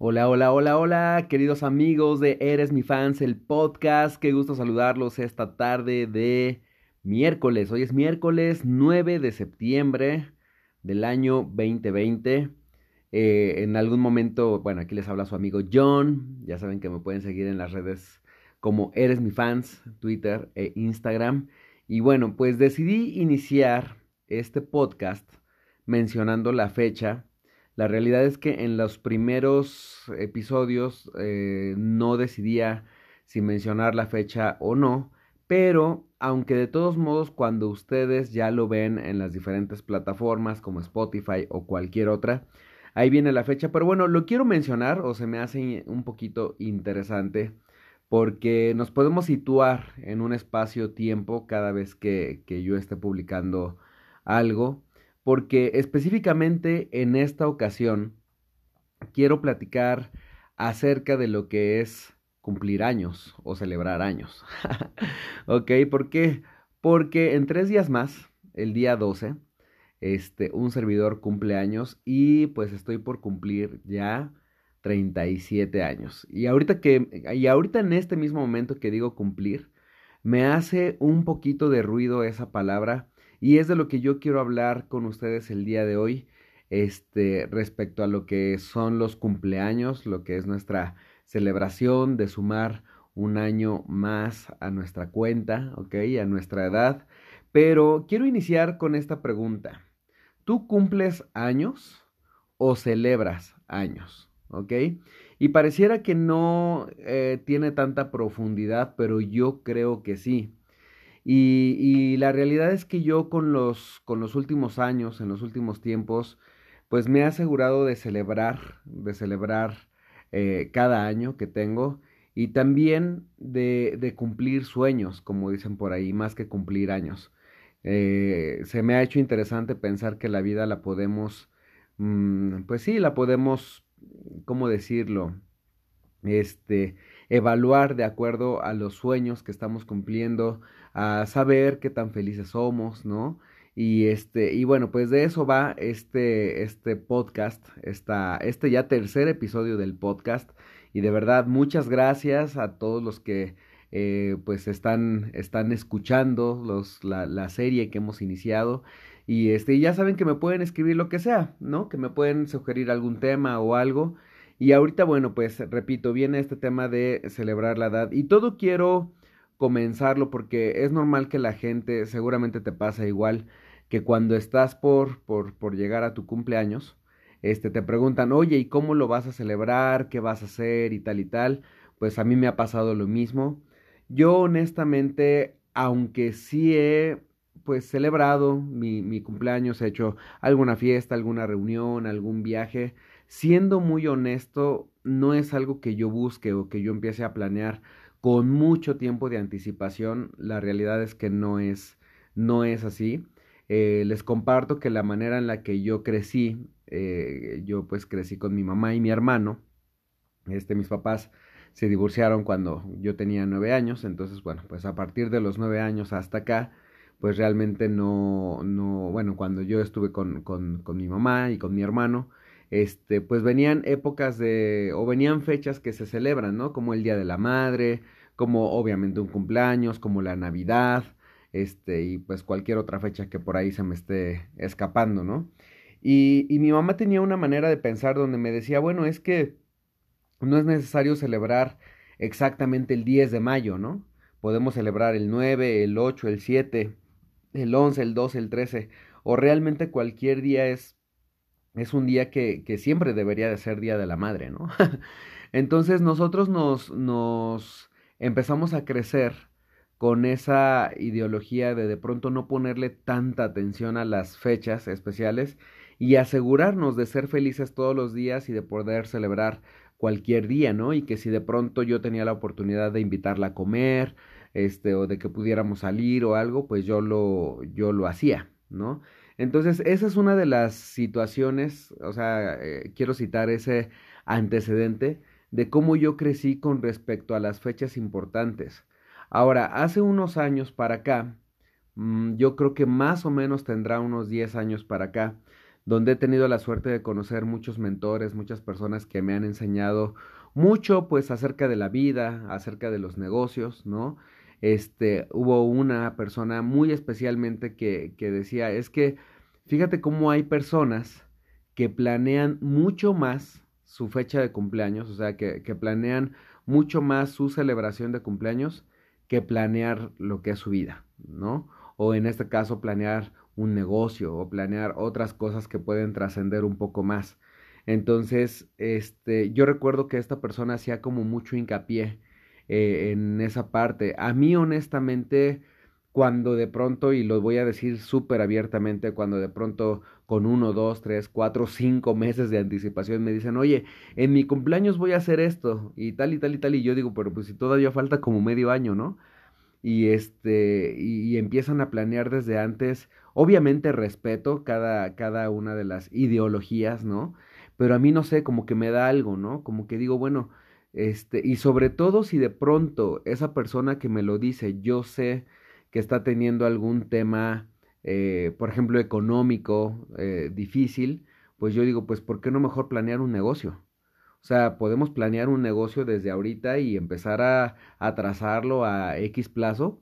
Hola, hola, hola, hola, queridos amigos de Eres mi fans, el podcast. Qué gusto saludarlos esta tarde de miércoles. Hoy es miércoles 9 de septiembre del año 2020. Eh, en algún momento, bueno, aquí les habla su amigo John. Ya saben que me pueden seguir en las redes como Eres mi fans, Twitter e Instagram. Y bueno, pues decidí iniciar este podcast mencionando la fecha la realidad es que en los primeros episodios eh, no decidía si mencionar la fecha o no, pero aunque de todos modos cuando ustedes ya lo ven en las diferentes plataformas como Spotify o cualquier otra, ahí viene la fecha, pero bueno, lo quiero mencionar o se me hace un poquito interesante porque nos podemos situar en un espacio-tiempo cada vez que, que yo esté publicando algo porque específicamente en esta ocasión quiero platicar acerca de lo que es cumplir años o celebrar años. ¿Ok? ¿Por qué? Porque en tres días más, el día 12, este, un servidor cumple años y pues estoy por cumplir ya 37 años. Y ahorita que, y ahorita en este mismo momento que digo cumplir, me hace un poquito de ruido esa palabra y es de lo que yo quiero hablar con ustedes el día de hoy, este, respecto a lo que son los cumpleaños, lo que es nuestra celebración de sumar un año más a nuestra cuenta, ¿ok? A nuestra edad. Pero quiero iniciar con esta pregunta. ¿Tú cumples años o celebras años? ¿Ok? Y pareciera que no eh, tiene tanta profundidad, pero yo creo que sí. Y, la realidad es que yo con los, con los últimos años, en los últimos tiempos, pues me he asegurado de celebrar, de celebrar eh, cada año que tengo y también de, cumplir sueños, como dicen por ahí, más que cumplir años. Eh, se me ha hecho interesante pensar que la vida la podemos, mm, pues sí, la podemos, ¿cómo decirlo? Este, evaluar de acuerdo a los sueños que estamos cumpliendo, a saber qué tan felices somos, ¿no? Y este, y bueno, pues de eso va este, este podcast, esta, este ya tercer episodio del podcast. Y de verdad, muchas gracias a todos los que eh, pues están, están escuchando los, la, la, serie que hemos iniciado. Y este, ya saben que me pueden escribir lo que sea, ¿no? Que me pueden sugerir algún tema o algo. Y ahorita, bueno, pues repito, viene este tema de celebrar la edad. Y todo quiero comenzarlo porque es normal que la gente, seguramente te pasa igual, que cuando estás por, por, por llegar a tu cumpleaños, este, te preguntan, oye, ¿y cómo lo vas a celebrar? ¿Qué vas a hacer? Y tal y tal. Pues a mí me ha pasado lo mismo. Yo honestamente, aunque sí he pues celebrado mi, mi cumpleaños, he hecho alguna fiesta, alguna reunión, algún viaje, siendo muy honesto, no es algo que yo busque o que yo empiece a planear con mucho tiempo de anticipación. La realidad es que no es, no es así. Eh, les comparto que la manera en la que yo crecí, eh, yo pues crecí con mi mamá y mi hermano. Este, mis papás se divorciaron cuando yo tenía nueve años, entonces bueno, pues a partir de los nueve años hasta acá, pues realmente no, no, bueno, cuando yo estuve con, con, con mi mamá y con mi hermano, este, pues venían épocas de, o venían fechas que se celebran, ¿no? Como el Día de la Madre, como obviamente un cumpleaños, como la Navidad, este, y pues cualquier otra fecha que por ahí se me esté escapando, ¿no? Y, y mi mamá tenía una manera de pensar donde me decía, bueno, es que no es necesario celebrar exactamente el 10 de mayo, ¿no? Podemos celebrar el 9, el 8, el 7, el 11, el 12, el 13, o realmente cualquier día es es un día que, que siempre debería de ser Día de la Madre, ¿no? Entonces nosotros nos, nos empezamos a crecer con esa ideología de de pronto no ponerle tanta atención a las fechas especiales y asegurarnos de ser felices todos los días y de poder celebrar cualquier día, ¿no? Y que si de pronto yo tenía la oportunidad de invitarla a comer, este, o de que pudiéramos salir o algo, pues yo lo, yo lo hacía, ¿no? Entonces, esa es una de las situaciones, o sea, eh, quiero citar ese antecedente de cómo yo crecí con respecto a las fechas importantes. Ahora, hace unos años para acá, mm, yo creo que más o menos tendrá unos 10 años para acá, donde he tenido la suerte de conocer muchos mentores, muchas personas que me han enseñado mucho pues acerca de la vida, acerca de los negocios, ¿no? Este, hubo una persona muy especialmente que, que decía, es que fíjate cómo hay personas que planean mucho más su fecha de cumpleaños, o sea, que, que planean mucho más su celebración de cumpleaños que planear lo que es su vida, ¿no? O en este caso planear un negocio o planear otras cosas que pueden trascender un poco más. Entonces, este, yo recuerdo que esta persona hacía como mucho hincapié eh, en esa parte. A mí, honestamente, cuando de pronto, y lo voy a decir súper abiertamente, cuando de pronto con uno, dos, tres, cuatro, cinco meses de anticipación me dicen, oye, en mi cumpleaños voy a hacer esto, y tal y tal y tal, y yo digo, pero pues si todavía falta como medio año, ¿no? Y este, y, empiezan a planear desde antes, obviamente respeto cada, cada una de las ideologías, ¿no? Pero a mí no sé, como que me da algo, ¿no? Como que digo, bueno, este, y sobre todo si de pronto esa persona que me lo dice, yo sé que está teniendo algún tema, eh, por ejemplo, económico eh, difícil, pues yo digo, pues ¿por qué no mejor planear un negocio? O sea, podemos planear un negocio desde ahorita y empezar a, a trazarlo a X plazo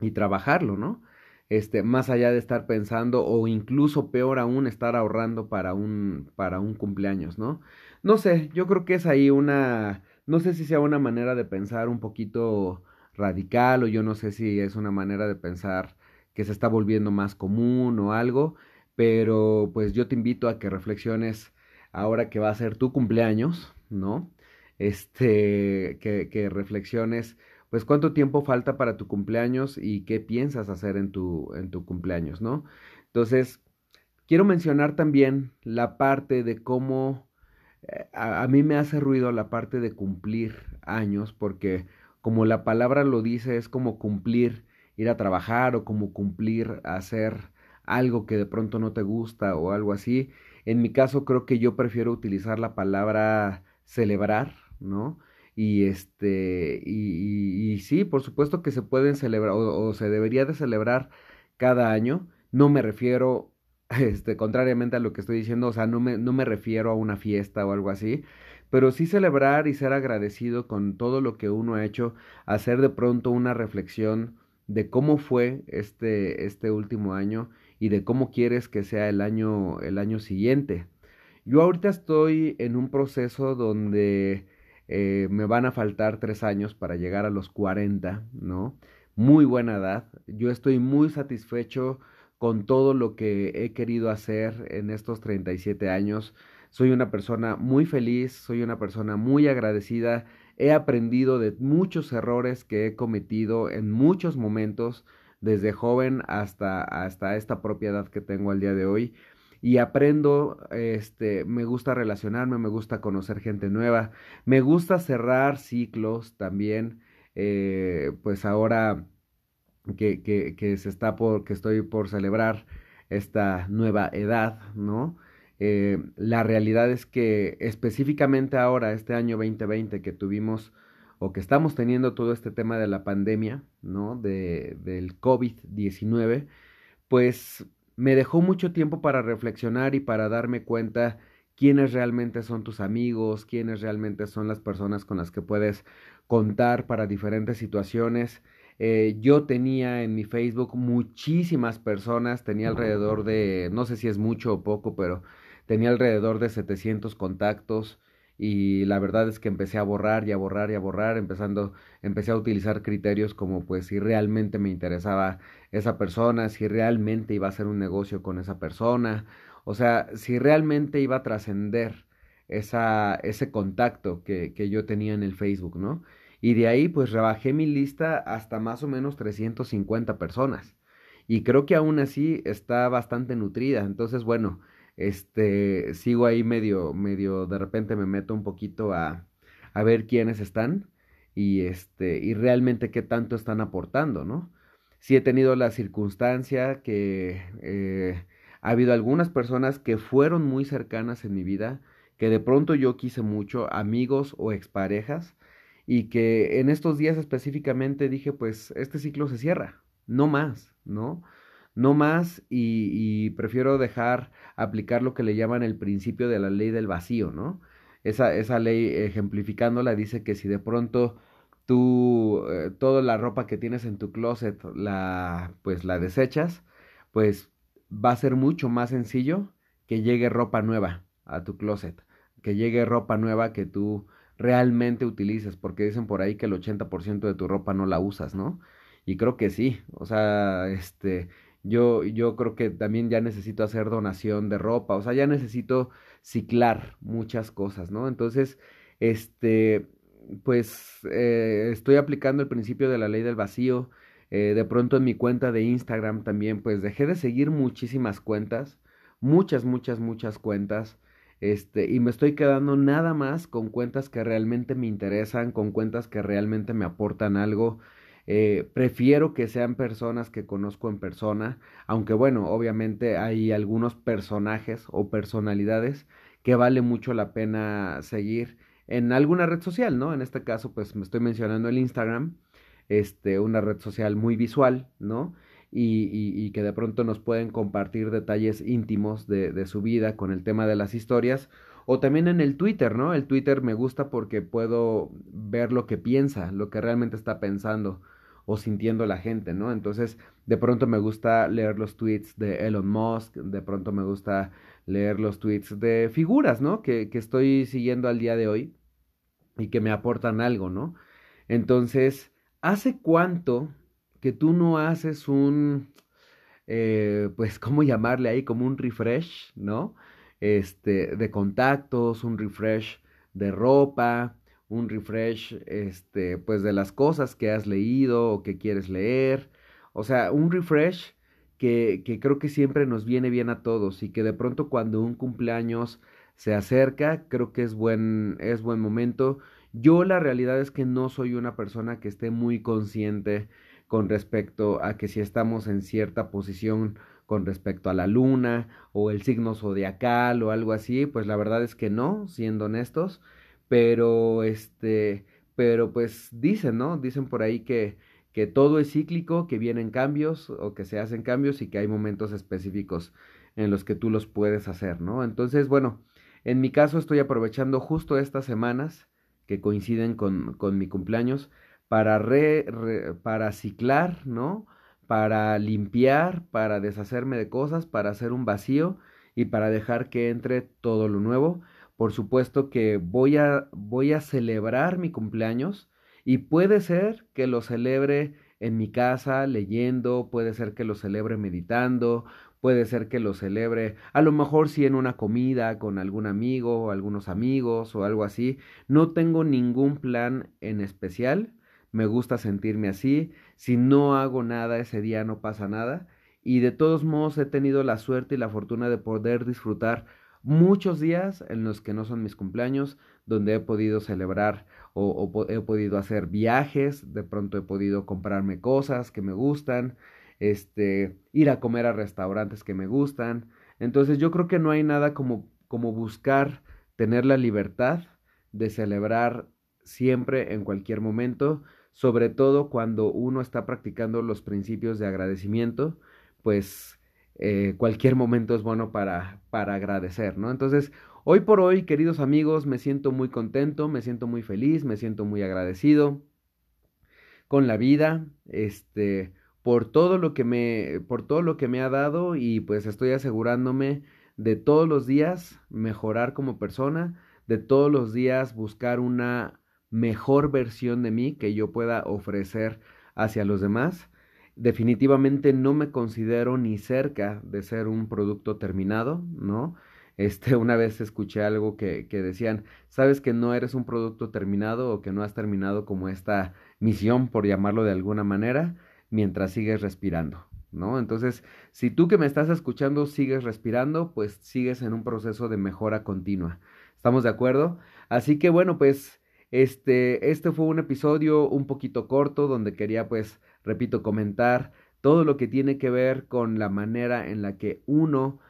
y trabajarlo, ¿no? Este, más allá de estar pensando o incluso peor aún estar ahorrando para un para un cumpleaños, ¿no? No sé, yo creo que es ahí una no sé si sea una manera de pensar un poquito radical o yo no sé si es una manera de pensar que se está volviendo más común o algo, pero pues yo te invito a que reflexiones ahora que va a ser tu cumpleaños, ¿no? Este, que, reflexiones, pues cuánto tiempo falta para tu cumpleaños y qué piensas hacer en tu, en tu cumpleaños, ¿no? Entonces, quiero mencionar también la parte de cómo a, mí me hace ruido la parte de cumplir años, porque como la palabra lo dice, es como cumplir ir a trabajar o como cumplir hacer algo que de pronto no te gusta o algo así. En mi caso creo que yo prefiero utilizar la palabra celebrar, ¿no? Y este, y, y, sí, por supuesto que se pueden celebrar o, o, se debería de celebrar cada año. No me refiero, este, contrariamente a lo que estoy diciendo, o sea, no me, no me refiero a una fiesta o algo así, pero sí celebrar y ser agradecido con todo lo que uno ha hecho, hacer de pronto una reflexión de cómo fue este, este último año y de cómo quieres que sea el año, el año siguiente. Yo ahorita estoy en un proceso donde eh, me van a faltar tres años para llegar a los 40, ¿no? Muy buena edad. Yo estoy muy satisfecho con todo lo que he querido hacer en estos 37 años. Soy una persona muy feliz, soy una persona muy agradecida. He aprendido de muchos errores que he cometido en muchos momentos, desde joven hasta, hasta esta propiedad que tengo al día de hoy. Y aprendo, este, me gusta relacionarme, me gusta conocer gente nueva, me gusta cerrar ciclos también. Eh, pues ahora que, que, que se está por, que estoy por celebrar esta nueva edad, ¿no? Eh, la realidad es que específicamente ahora, este año 2020 que tuvimos o que estamos teniendo todo este tema de la pandemia, ¿no? De, del COVID-19, pues me dejó mucho tiempo para reflexionar y para darme cuenta quiénes realmente son tus amigos, quiénes realmente son las personas con las que puedes contar para diferentes situaciones. Eh, yo tenía en mi Facebook muchísimas personas, tenía alrededor de, no sé si es mucho o poco, pero tenía alrededor de 700 contactos y la verdad es que empecé a borrar y a borrar y a borrar, empezando, empecé a utilizar criterios como pues si realmente me interesaba esa persona, si realmente iba a hacer un negocio con esa persona, o sea, si realmente iba a trascender ese contacto que, que yo tenía en el Facebook, ¿no? Y de ahí pues rebajé mi lista hasta más o menos 350 personas. Y creo que aún así está bastante nutrida. Entonces, bueno, este, sigo ahí medio, medio, de repente me meto un poquito a, a ver quiénes están y este, y realmente qué tanto están aportando, ¿no? Sí he tenido la circunstancia que eh, ha habido algunas personas que fueron muy cercanas en mi vida, que de pronto yo quise mucho, amigos o exparejas, y que en estos días específicamente dije, pues este ciclo se cierra, no más, ¿no? no más y, prefiero dejar aplicar lo que le llaman el principio de la ley del vacío, ¿no? Esa, esa ley ejemplificándola dice que si de pronto tú eh, toda la ropa que tienes en tu closet la pues la desechas, pues va a ser mucho más sencillo que llegue ropa nueva a tu closet, que llegue ropa nueva que tú realmente utilices, porque dicen por ahí que el 80% de tu ropa no la usas, ¿no? Y creo que sí, o sea, este, yo, yo creo que también ya necesito hacer donación de ropa, o sea, ya necesito ciclar muchas cosas, ¿no? Entonces, este, pues eh, estoy aplicando el principio de la ley del vacío. Eh, de pronto en mi cuenta de Instagram también, pues dejé de seguir muchísimas cuentas, muchas, muchas, muchas cuentas. Este, y me estoy quedando nada más con cuentas que realmente me interesan, con cuentas que realmente me aportan algo. Eh, prefiero que sean personas que conozco en persona, aunque bueno, obviamente hay algunos personajes o personalidades que vale mucho la pena seguir en alguna red social, ¿no? En este caso, pues me estoy mencionando el Instagram, este, una red social muy visual, ¿no? Y, que de pronto nos pueden compartir detalles íntimos de, de, su vida con el tema de las historias. O también en el Twitter, ¿no? El Twitter me gusta porque puedo ver lo que piensa, lo que realmente está pensando o sintiendo la gente, ¿no? Entonces, de pronto me gusta leer los tweets de Elon Musk, de pronto me gusta leer los tweets de figuras, ¿no? Que, que estoy siguiendo al día de hoy y que me aportan algo, ¿no? Entonces, ¿Hace cuánto que tú no haces un, eh, pues, ¿cómo llamarle ahí? Como un refresh, ¿no? Este, de contactos, un refresh de ropa, un refresh, este, pues, de las cosas que has leído o que quieres leer. O sea, un refresh que, que creo que siempre nos viene bien a todos y que de pronto cuando un cumpleaños se acerca, creo que es buen, es buen momento. Yo la realidad es que no soy una persona que esté muy consciente con respecto a que si estamos en cierta posición con respecto a la luna o el signo zodiacal o algo así, pues la verdad es que no, siendo honestos, pero este, pero pues dicen, ¿no? Dicen por ahí que que todo es cíclico, que vienen cambios o que se hacen cambios y que hay momentos específicos en los que tú los puedes hacer, ¿no? Entonces, bueno, en mi caso estoy aprovechando justo estas semanas que coinciden con, con mi cumpleaños para, re, para ciclar, ¿no? Para limpiar, para deshacerme de cosas, para hacer un vacío y para dejar que entre todo lo nuevo. Por supuesto que voy a, voy a celebrar mi cumpleaños y puede ser que lo celebre en mi casa leyendo, puede ser que lo celebre meditando, puede ser que lo celebre, a lo mejor si en una comida con algún amigo o algunos amigos o algo así. No tengo ningún plan en especial, me gusta sentirme así, si no hago nada ese día no pasa nada y de todos modos he tenido la suerte y la fortuna de poder disfrutar muchos días en los que no son mis cumpleaños, donde he podido celebrar o, he podido hacer viajes, de pronto he podido comprarme cosas que me gustan, este, ir a comer a restaurantes que me gustan. Entonces yo creo que no hay nada como, como buscar tener la libertad de celebrar siempre, en cualquier momento, sobre todo cuando uno está practicando los principios de agradecimiento, pues eh, cualquier momento es bueno para, para agradecer, ¿no? Entonces, hoy por hoy, queridos amigos, me siento muy contento, me siento muy feliz, me siento muy agradecido con la vida, este, por todo lo que me, por todo lo que me ha dado y pues estoy asegurándome de todos los días mejorar como persona, de todos los días buscar una mejor versión de mí que yo pueda ofrecer hacia los demás. Definitivamente no me considero ni cerca de ser un producto terminado, ¿no? Este, una vez escuché algo que, que decían, sabes que no eres un producto terminado o que no has terminado como esta misión, por llamarlo de alguna manera, mientras sigues respirando, ¿no? Entonces, si tú que me estás escuchando sigues respirando, pues sigues en un proceso de mejora continua. ¿Estamos de acuerdo? Así que bueno, pues este, este fue un episodio un poquito corto donde quería, pues, repito, comentar todo lo que tiene que ver con la manera en la que uno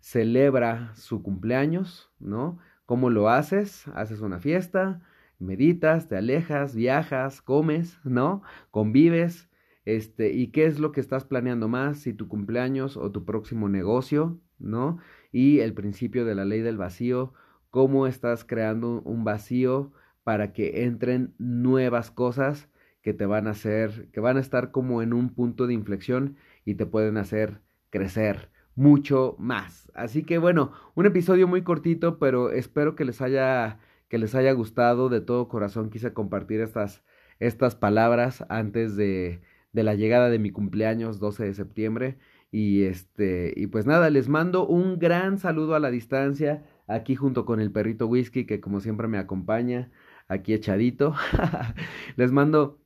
celebra su cumpleaños, ¿no? ¿Cómo lo haces? Haces una fiesta, meditas, te alejas, viajas, comes, ¿no? Convives, Este, y qué es lo que estás planeando más, si tu cumpleaños o tu próximo negocio, ¿no? Y el principio de la ley del vacío, cómo estás creando un vacío para que entren nuevas cosas que te van a hacer, que van a estar como en un punto de inflexión y te pueden hacer crecer mucho más. Así que bueno, un episodio muy cortito, pero espero que les haya que les haya gustado de todo corazón. Quise compartir estas estas palabras antes de de la llegada de mi cumpleaños 12 de septiembre y este y pues nada, les mando un gran saludo a la distancia aquí junto con el perrito whisky que como siempre me acompaña aquí echadito. les mando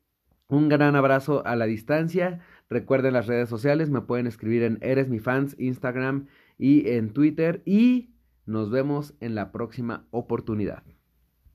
un gran abrazo a la distancia. Recuerden las redes sociales, me pueden escribir en Eres mi fans, Instagram y en Twitter. Y nos vemos en la próxima oportunidad.